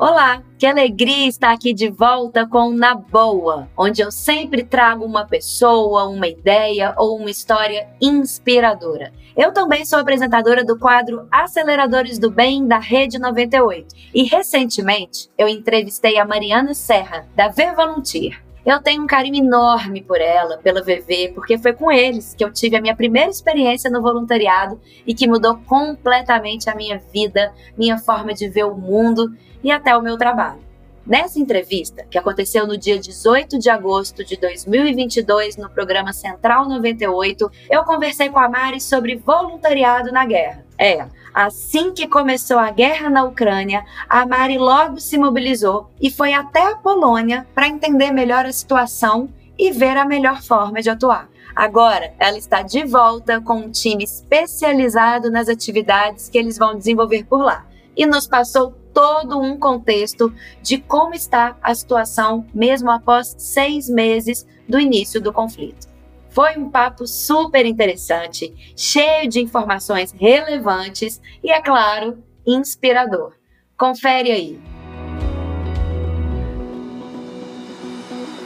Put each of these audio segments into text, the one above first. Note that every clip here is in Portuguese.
Olá, que alegria estar aqui de volta com Na Boa, onde eu sempre trago uma pessoa, uma ideia ou uma história inspiradora. Eu também sou apresentadora do quadro Aceleradores do Bem da Rede 98 e recentemente eu entrevistei a Mariana Serra, da V Volunteer. Eu tenho um carinho enorme por ela, pela VV, porque foi com eles que eu tive a minha primeira experiência no voluntariado e que mudou completamente a minha vida, minha forma de ver o mundo e até o meu trabalho. Nessa entrevista, que aconteceu no dia 18 de agosto de 2022 no programa Central 98, eu conversei com a Mari sobre voluntariado na guerra. É, assim que começou a guerra na Ucrânia, a Mari logo se mobilizou e foi até a Polônia para entender melhor a situação e ver a melhor forma de atuar. Agora, ela está de volta com um time especializado nas atividades que eles vão desenvolver por lá e nos passou todo um contexto de como está a situação mesmo após seis meses do início do conflito. Foi um papo super interessante, cheio de informações relevantes e, é claro, inspirador. Confere aí.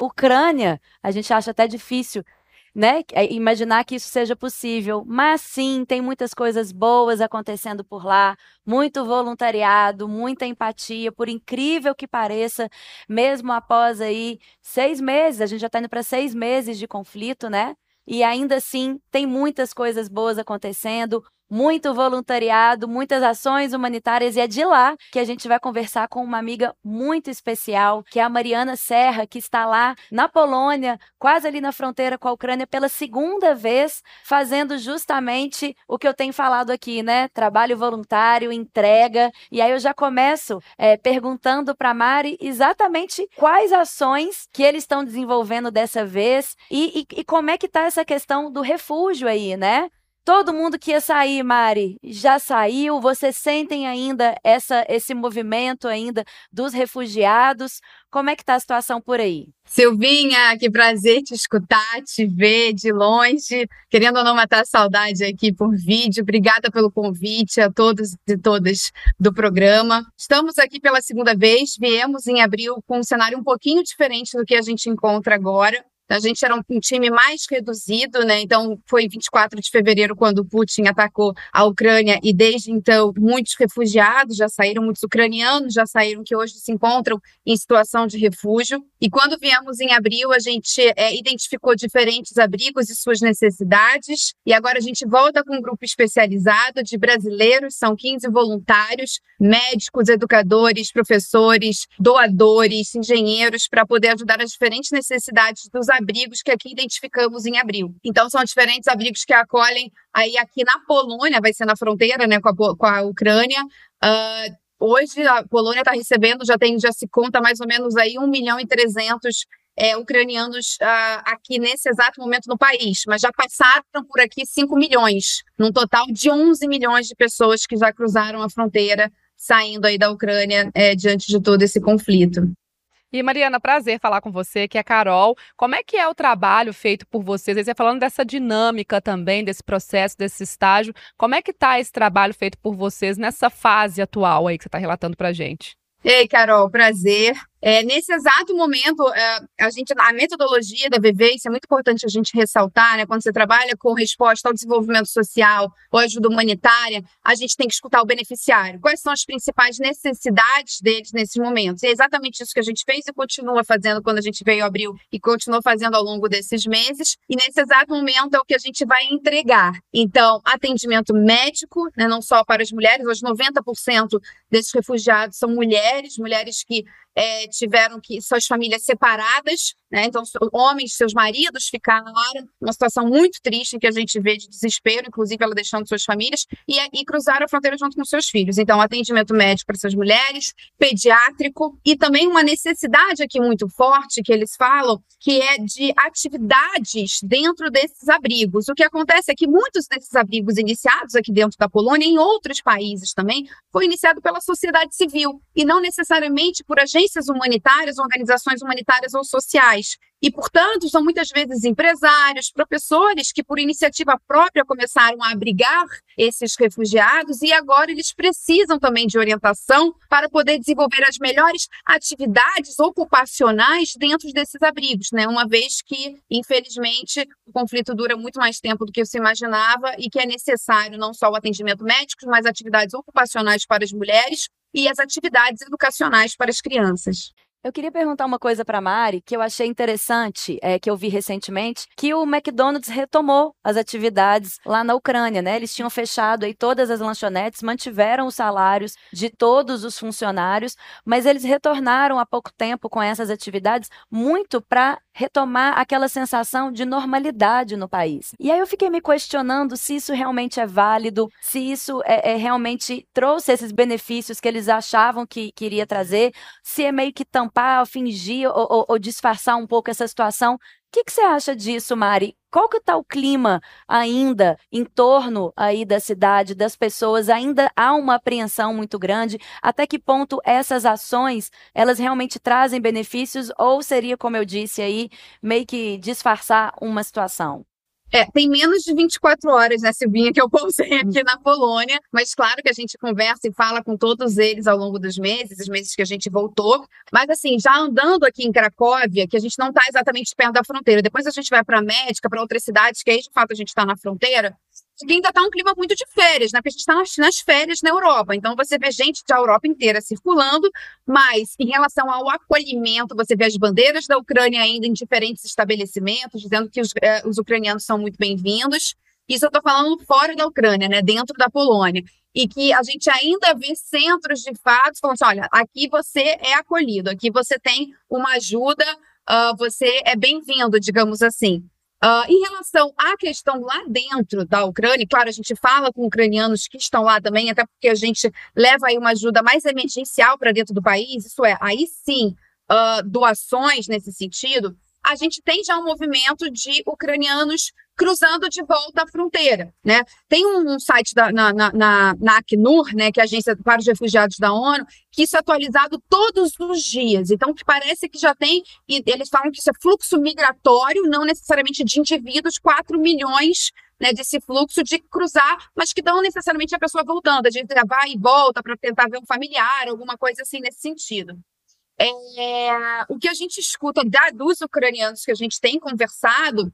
Ucrânia, a gente acha até difícil né, é, imaginar que isso seja possível. Mas sim, tem muitas coisas boas acontecendo por lá, muito voluntariado, muita empatia, por incrível que pareça, mesmo após aí seis meses, a gente já está indo para seis meses de conflito, né? E ainda assim tem muitas coisas boas acontecendo, muito voluntariado, muitas ações humanitárias e é de lá que a gente vai conversar com uma amiga muito especial, que é a Mariana Serra, que está lá na Polônia, quase ali na fronteira com a Ucrânia pela segunda vez, fazendo justamente o que eu tenho falado aqui, né? Trabalho voluntário, entrega. E aí eu já começo é, perguntando para Mari exatamente quais ações que eles estão desenvolvendo dessa vez e, e, e como é que está essa questão do refúgio aí, né? Todo mundo que ia sair, Mari, já saiu. Vocês sentem ainda essa, esse movimento ainda dos refugiados? Como é que está a situação por aí? Silvinha, que prazer te escutar, te ver de longe. Querendo ou não matar a saudade aqui por vídeo. Obrigada pelo convite a todos e todas do programa. Estamos aqui pela segunda vez. Viemos em abril com um cenário um pouquinho diferente do que a gente encontra agora. A gente era um, um, time mais reduzido, né? Então foi 24 de fevereiro quando Putin atacou a Ucrânia e desde então muitos refugiados já saíram, muitos ucranianos já saíram que hoje se encontram em situação de refúgio. E quando viemos em abril, a gente é, identificou diferentes abrigos e suas necessidades. E agora a gente volta com um grupo especializado de brasileiros, são 15 voluntários, médicos, educadores, professores, doadores, engenheiros, para poder ajudar as diferentes necessidades dos abrigos que aqui identificamos em abril. Então, são diferentes abrigos que acolhem aí aqui na Polônia, vai ser na fronteira né, com, a, com a Ucrânia. Uh, hoje a Polônia está recebendo, já tem, já se conta mais ou menos aí 1 milhão e 300 é, ucranianos uh, aqui nesse exato momento no país, mas já passaram por aqui 5 milhões, num total de 11 milhões de pessoas que já cruzaram a fronteira saindo aí da Ucrânia é, diante de todo esse conflito. E Mariana, prazer falar com você, que é Carol. Como é que é o trabalho feito por vocês? Você falando dessa dinâmica também, desse processo, desse estágio. Como é que está esse trabalho feito por vocês nessa fase atual aí que você está relatando para gente? Ei, Carol, prazer. É, nesse exato momento, é, a, gente, a metodologia da VV, isso é muito importante a gente ressaltar, né? Quando você trabalha com resposta ao desenvolvimento social ou ajuda humanitária, a gente tem que escutar o beneficiário. Quais são as principais necessidades deles nesses momentos? E é exatamente isso que a gente fez e continua fazendo quando a gente veio abril e continua fazendo ao longo desses meses. E nesse exato momento é o que a gente vai entregar. Então, atendimento médico, né? não só para as mulheres, hoje 90% desses refugiados são mulheres, mulheres que é, tiveram que suas famílias separadas, né? Então, homens, seus maridos ficaram uma situação muito triste que a gente vê de desespero, inclusive ela deixando suas famílias, e, e cruzaram a fronteira junto com seus filhos. Então, atendimento médico para essas mulheres, pediátrico, e também uma necessidade aqui muito forte que eles falam, que é de atividades dentro desses abrigos. O que acontece é que muitos desses abrigos iniciados aqui dentro da Polônia, em outros países também, foi iniciado pela sociedade civil, e não necessariamente por agentes agências humanitárias, organizações humanitárias ou sociais. E, portanto, são muitas vezes empresários, professores que, por iniciativa própria, começaram a abrigar esses refugiados e agora eles precisam também de orientação para poder desenvolver as melhores atividades ocupacionais dentro desses abrigos, né? Uma vez que, infelizmente, o conflito dura muito mais tempo do que se imaginava e que é necessário não só o atendimento médico, mas atividades ocupacionais para as mulheres e as atividades educacionais para as crianças. Eu queria perguntar uma coisa para Mari, que eu achei interessante, é, que eu vi recentemente, que o McDonald's retomou as atividades lá na Ucrânia, né? Eles tinham fechado aí todas as lanchonetes, mantiveram os salários de todos os funcionários, mas eles retornaram há pouco tempo com essas atividades muito para retomar aquela sensação de normalidade no país. E aí eu fiquei me questionando se isso realmente é válido, se isso é, é realmente trouxe esses benefícios que eles achavam que queria trazer, se é meio que tampar, fingir ou, ou, ou disfarçar um pouco essa situação. O que, você acha disso, Mari? Qual que está o clima ainda em torno aí da cidade, das pessoas? Ainda há uma apreensão muito grande? Até que ponto essas ações, elas realmente trazem benefícios ou seria, como eu disse aí, meio que disfarçar uma situação? É, tem menos de 24 horas, né, Silvinha, que eu pousei aqui na Polônia, mas claro que a gente conversa e fala com todos eles ao longo dos meses, os meses que a gente voltou. Mas, assim, já andando aqui em Cracóvia, que a gente não está exatamente perto da fronteira, depois a gente vai para a Médica, para outras cidades, que aí de fato a gente está na fronteira, ainda está um clima muito de férias, né? Porque a gente está nas, férias na Europa. Então você vê gente da Europa inteira circulando, mas em relação ao acolhimento, você vê as bandeiras da Ucrânia ainda em diferentes estabelecimentos, dizendo que os, eh, os ucranianos são muito bem-vindos. Isso eu estou falando fora da Ucrânia, né? Dentro da Polônia. E que a gente ainda vê centros de fato falando assim: olha, aqui você é acolhido, aqui você tem uma ajuda, uh, você é bem-vindo, digamos assim. Uh, em relação à questão lá dentro da Ucrânia, claro, a gente fala com ucranianos que estão lá também, até porque a gente leva aí uma ajuda mais emergencial para dentro do país, isso é, aí sim, uh, doações nesse sentido, a gente tem já um movimento de ucranianos cruzando de volta a fronteira, né? Tem um, site da, na, na, na, Acnur, né, que é a Agência para os Refugiados da ONU, que isso é atualizado todos os dias. Então, que parece que já tem, e eles falam que isso é fluxo migratório, não necessariamente de indivíduos, 4 milhões né, desse fluxo de cruzar, mas que não necessariamente a pessoa voltando, a gente vai e volta para tentar ver um familiar, alguma coisa assim nesse sentido. É, o que a gente escuta da, dos ucranianos que a gente tem conversado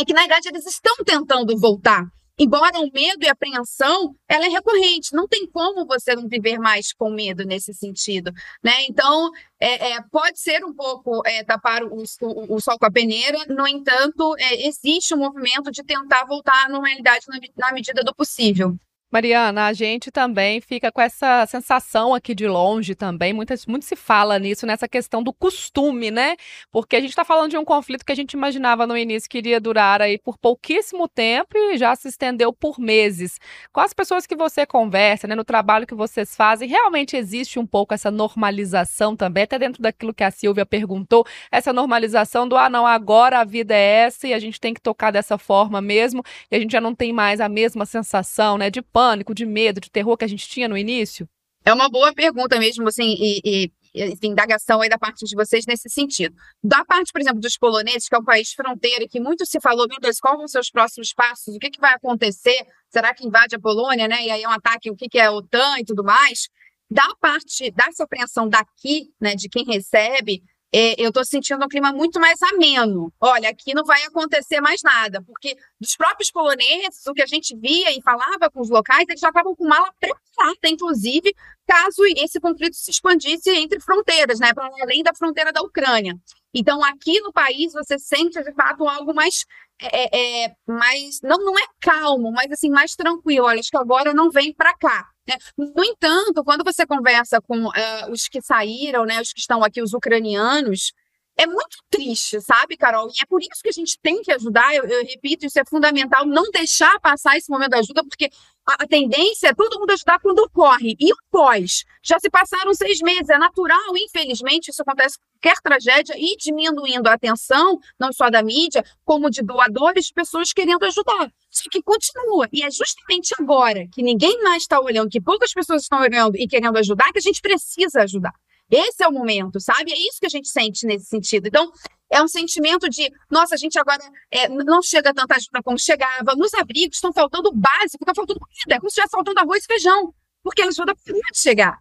é que, na verdade, eles estão tentando voltar. Embora o medo e a apreensão, ela é recorrente. Não tem como você não viver mais com medo nesse sentido, né? Então, é, é, pode ser um pouco é, tapar o, o, o, sol com a peneira. No entanto, é, existe um movimento de tentar voltar à normalidade na, na medida do possível. Mariana, a gente também fica com essa sensação aqui de longe também, muitas, muito se fala nisso, nessa questão do costume, né? Porque a gente está falando de um conflito que a gente imaginava no início que iria durar aí por pouquíssimo tempo e já se estendeu por meses. Com as pessoas que você conversa, né, no trabalho que vocês fazem, realmente existe um pouco essa normalização também, até dentro daquilo que a Silvia perguntou, essa normalização do, ah, não, agora a vida é essa e a gente tem que tocar dessa forma mesmo, e a gente já não tem mais a mesma sensação, né, de pânico, de medo, de terror que a gente tinha no início? É uma boa pergunta mesmo, assim, e, e, e indagação aí da parte de vocês nesse sentido. Da parte, por exemplo, dos poloneses, que é um país fronteira, que muito se falou, meu Deus, quais vão ser os próximos passos? O que, que vai acontecer? Será que invade a Polônia, né? E aí é um ataque, o que, que é a OTAN e tudo mais? Da parte dessa apreensão daqui, né, de quem recebe, é, eu estou sentindo um clima muito mais ameno. Olha, aqui não vai acontecer mais nada, porque dos próprios poloneses, o que a gente via e falava com os locais, eles já estavam com mala preparada, inclusive, caso esse conflito se expandisse entre fronteiras, né, para além da fronteira da Ucrânia. Então, aqui no país, você sente, de fato, algo mais, é, é, é mais não, não é calmo, mas assim, mais tranquilo. Olha, acho que agora não vem para cá. Né? No entanto, quando você conversa com uh, os que saíram, né, os que estão aqui, os ucranianos, é muito triste, sabe, Carol? E é por isso que a gente tem que ajudar. Eu, eu repito, isso é fundamental, não deixar passar esse momento da ajuda, porque a, a, tendência é todo mundo ajudar quando ocorre. E o pós? Já se passaram seis meses, é natural, infelizmente, isso acontece com qualquer tragédia, e diminuindo a atenção, não só da mídia, como de doadores, de pessoas querendo ajudar. Só que continua. E é justamente agora que ninguém mais está olhando, que poucas pessoas estão olhando e querendo ajudar, que a gente precisa ajudar. Esse é o momento, sabe? É isso que a gente sente nesse sentido. Então, é um sentimento de, nossa, a gente agora é, não chega tanta ajuda como chegava, nos abrigos estão faltando básico, está faltando comida, é como se estivesse faltando arroz e feijão, porque a ajuda pode chegar.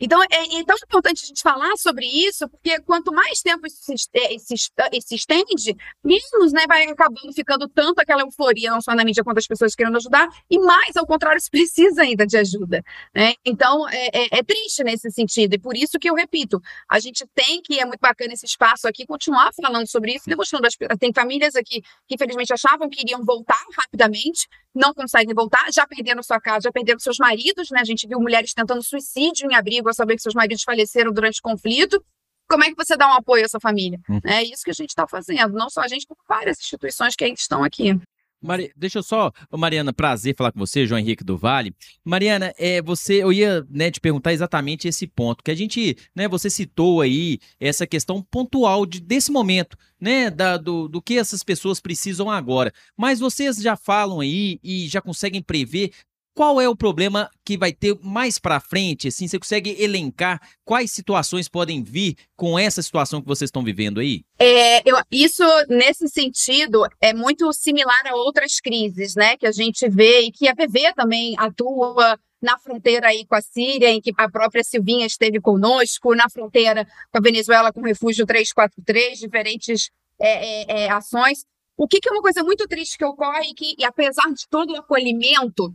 Então, é, é tão importante a gente falar sobre isso, porque quanto mais tempo isso se, é, se, se estende, menos né, vai acabando ficando tanto aquela euforia, não só na mídia quanto as pessoas querendo ajudar, e mais, ao contrário, se precisa ainda de ajuda. Né? Então, é, é, é, triste nesse sentido, e por isso que eu repito, a gente tem que, é muito bacana esse espaço aqui, continuar falando sobre isso, demonstrando, as, tem famílias aqui que infelizmente achavam que iriam voltar rapidamente, não conseguem voltar, já perderam sua casa, já perderam seus maridos, né? A gente viu mulheres tentando suicídio em abrigo ao saber que seus maridos faleceram durante o conflito. Como é que você dá um apoio a essa família? Hum. É isso que a gente está fazendo, não só a gente, como várias instituições que ainda estão aqui. Mari, deixa eu só, Mariana, prazer falar com você, João Henrique do Vale. Mariana, é, você, eu ia né, te perguntar exatamente esse ponto, que a gente, né, você citou aí essa questão pontual de, desse momento, né, da, do, do que essas pessoas precisam agora. Mas vocês já falam aí e já conseguem prever qual é o problema que vai ter mais para frente? Assim, você consegue elencar quais situações podem vir com essa situação que vocês estão vivendo aí? É, eu, isso, nesse sentido, é muito similar a outras crises, né? Que a gente vê e que a PV também atua na fronteira aí com a Síria, em que a própria Silvinha esteve conosco, na fronteira com a Venezuela com o Refúgio 343, diferentes é, é, é, ações. O que, que, é uma coisa muito triste que ocorre, que apesar de todo o acolhimento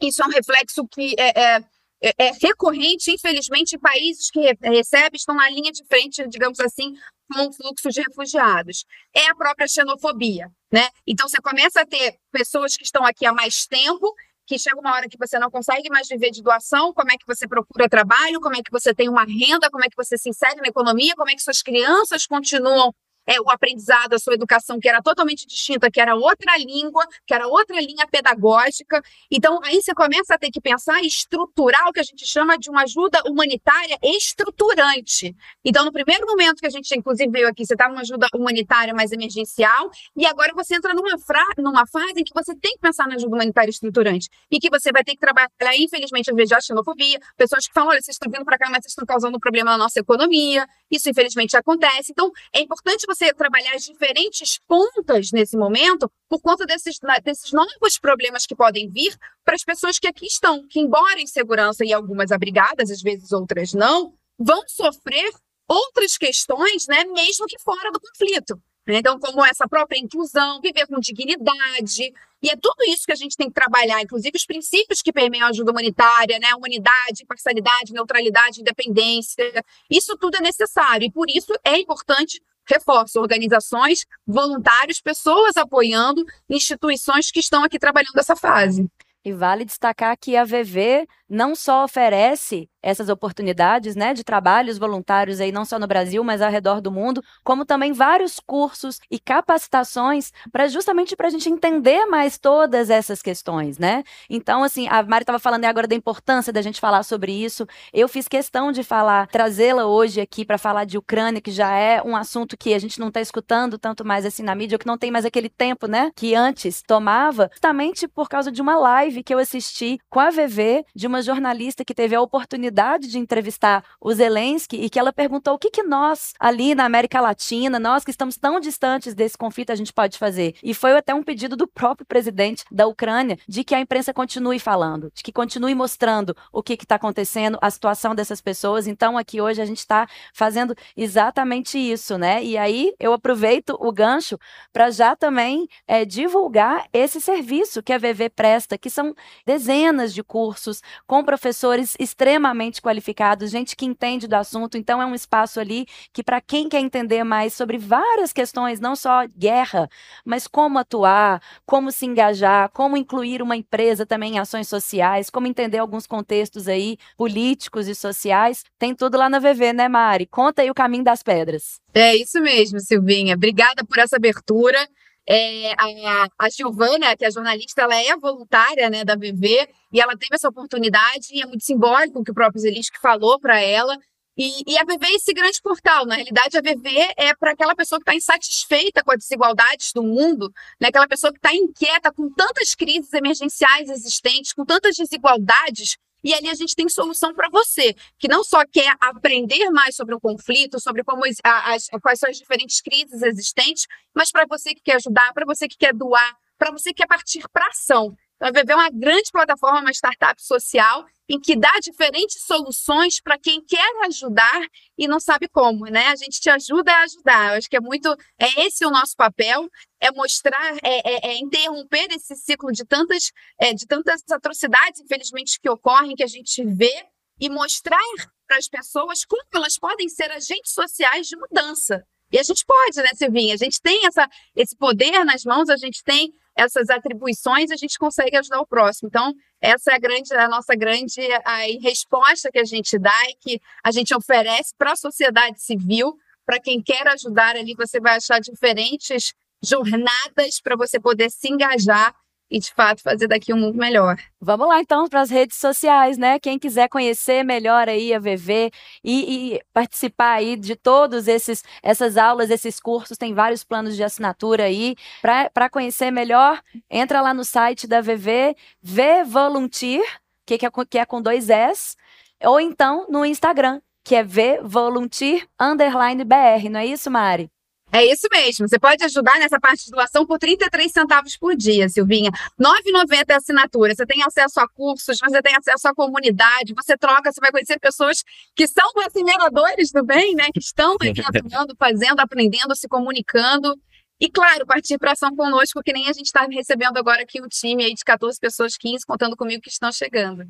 isso é um reflexo que é, é, é, é recorrente, infelizmente, em países que recebem estão na linha de frente, digamos assim, com o fluxo de refugiados. É a própria xenofobia, né? Então você começa a ter pessoas que estão aqui há mais tempo, que chega uma hora que você não consegue mais viver de doação, como é que você procura trabalho, como é que você tem uma renda, como é que você se insere na economia, como é que suas crianças continuam é, o aprendizado, a sua educação, que era totalmente distinta, que era outra língua, que era outra linha pedagógica. Então, aí você começa a ter que pensar e estruturar o que a gente chama de uma ajuda humanitária estruturante. Então, no primeiro momento que a gente, inclusive, veio aqui, você está numa ajuda humanitária mais emergencial, e agora você entra numa, fra numa fase em que você tem que pensar na ajuda humanitária estruturante, e que você vai ter que trabalhar, infelizmente, às vezes, a xenofobia, pessoas que falam, olha, vocês estão vindo para cá, mas vocês estão causando um problema na nossa economia, isso, infelizmente, acontece. Então, é importante você você trabalhar as diferentes pontas nesse momento por conta desses, desses novos problemas que podem vir para as pessoas que aqui estão, que embora em segurança e algumas abrigadas, às vezes outras não, vão sofrer outras questões, né, mesmo que fora do conflito. Então, como essa própria inclusão, viver com dignidade, e é tudo isso que a gente tem que trabalhar, inclusive os princípios que permeiam a ajuda humanitária, né? Humanidade, imparcialidade, neutralidade, independência. Isso tudo é necessário, e por isso é importante reforço, organizações, voluntários, pessoas apoiando instituições que estão aqui trabalhando essa fase. E vale destacar que a VV não só oferece essas oportunidades né, de trabalhos voluntários aí não só no Brasil, mas ao redor do mundo, como também vários cursos e capacitações para justamente para a gente entender mais todas essas questões, né? Então, assim, a Mari estava falando agora da importância da gente falar sobre isso. Eu fiz questão de falar, trazê-la hoje aqui para falar de Ucrânia, que já é um assunto que a gente não está escutando tanto mais assim na mídia, que não tem mais aquele tempo, né, que antes tomava, justamente por causa de uma live que eu assisti com a VV de uma jornalista que teve a oportunidade de entrevistar o Zelensky e que ela perguntou o que, que nós, ali na América Latina, nós que estamos tão distantes desse conflito, a gente pode fazer. E foi até um pedido do próprio presidente da Ucrânia de que a imprensa continue falando, de que continue mostrando o que está acontecendo, a situação dessas pessoas. Então, aqui hoje a gente está fazendo exatamente isso, né? E aí eu aproveito o gancho para já também é, divulgar esse serviço que a VV presta, que são dezenas de cursos, com professores extremamente qualificados, gente que entende do assunto. Então, é um espaço ali que, para quem quer entender mais sobre várias questões, não só guerra, mas como atuar, como se engajar, como incluir uma empresa também em ações sociais, como entender alguns contextos aí políticos e sociais, tem tudo lá na VV, né, Mari? Conta aí o caminho das pedras. É isso mesmo, Silvinha. Obrigada por essa abertura. É, a, a Giovana, que é jornalista, ela é voluntária né, da VV e ela teve essa oportunidade e é muito simbólico o que o próprio Zelinski falou para ela. E, e, a VV é esse grande portal. Na realidade, a VV é para aquela pessoa que está insatisfeita com as desigualdades do mundo, né? aquela pessoa que está inquieta com tantas crises emergenciais existentes, com tantas desigualdades e ali a gente tem solução para você, que não só quer aprender mais sobre o conflito, sobre como as, quais são as diferentes crises existentes, mas para você que quer ajudar, para você que quer doar, para você que quer partir para ação. Então, a VV é uma grande plataforma, uma startup social, em que dá diferentes soluções para quem quer ajudar e não sabe como, né? A gente te ajuda a ajudar. Eu acho que é muito. É esse o nosso papel, é mostrar, é, é, é interromper esse ciclo de tantas, é, de tantas atrocidades, infelizmente, que ocorrem, que a gente vê, e mostrar para as pessoas como elas podem ser agentes sociais de mudança. E a gente pode, né, Silvinha? A gente tem essa, esse poder nas mãos, a gente tem essas atribuições, a gente consegue ajudar o próximo. Então, essa é a, grande, a nossa grande a resposta que a gente dá e que a gente oferece para a sociedade civil, para quem quer ajudar ali, você vai achar diferentes jornadas para você poder se engajar e de fato fazer daqui um mundo melhor. Vamos lá então para as redes sociais, né? Quem quiser conhecer melhor aí a VV e, e, participar aí de todos esses essas aulas, esses cursos, tem vários planos de assinatura aí para conhecer melhor. Entra lá no site da VV, Volunteer, que, que, é, que é com dois S, ou então no Instagram, que é Volunteer underline BR, não é isso, Mari? É isso mesmo. Você pode ajudar nessa parte de doação por 33 centavos por dia, Silvinha. 9,90 é a assinatura. Você tem acesso a cursos, você tem acesso à comunidade, você troca, você vai conhecer pessoas que são assimiladores do bem, né? Que estão aqui atuando, fazendo, aprendendo, se comunicando. E, claro, partir para ação conosco, que nem a gente está recebendo agora aqui um time aí de 14 pessoas, 15, contando comigo que estão chegando.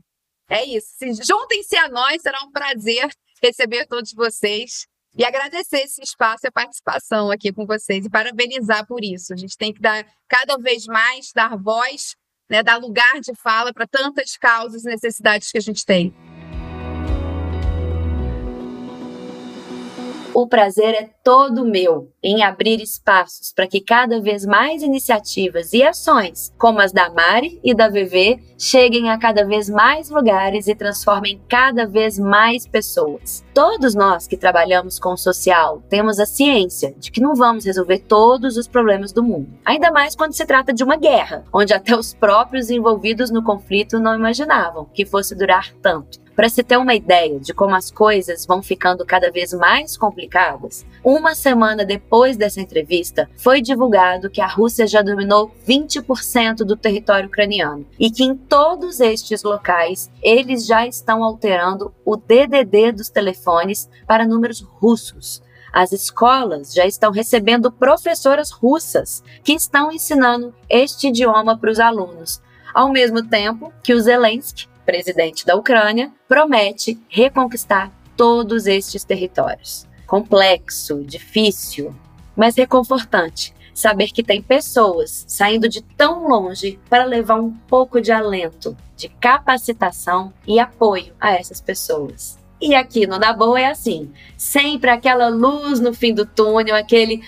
É isso. Juntem-se a nós, será um prazer receber todos vocês. E agradecer esse espaço e a participação aqui com vocês e parabenizar por isso. A gente tem que dar cada vez mais, dar voz, né, dar lugar de fala para tantas causas e necessidades que a gente tem. O prazer é todo meu em abrir espaços para que cada vez mais iniciativas e ações, como as da Mari e da VV, cheguem a cada vez mais lugares e transformem cada vez mais pessoas. Todos nós que trabalhamos com o social temos a ciência de que não vamos resolver todos os problemas do mundo, ainda mais quando se trata de uma guerra, onde até os próprios envolvidos no conflito não imaginavam que fosse durar tanto. Para se ter uma ideia de como as coisas vão ficando cada vez mais complicadas, uma semana depois dessa entrevista, foi divulgado que a Rússia já dominou 20% do território ucraniano e que em todos estes locais eles já estão alterando o DDD dos telefones para números russos. As escolas já estão recebendo professoras russas que estão ensinando este idioma para os alunos, ao mesmo tempo que o Zelensky presidente da Ucrânia, promete reconquistar todos estes territórios. Complexo, difícil, mas reconfortante saber que tem pessoas saindo de tão longe para levar um pouco de alento, de capacitação e apoio a essas pessoas. E aqui no Da Boa é assim, sempre aquela luz no fim do túnel, aquele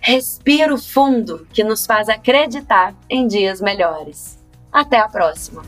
respiro fundo que nos faz acreditar em dias melhores. Até a próxima!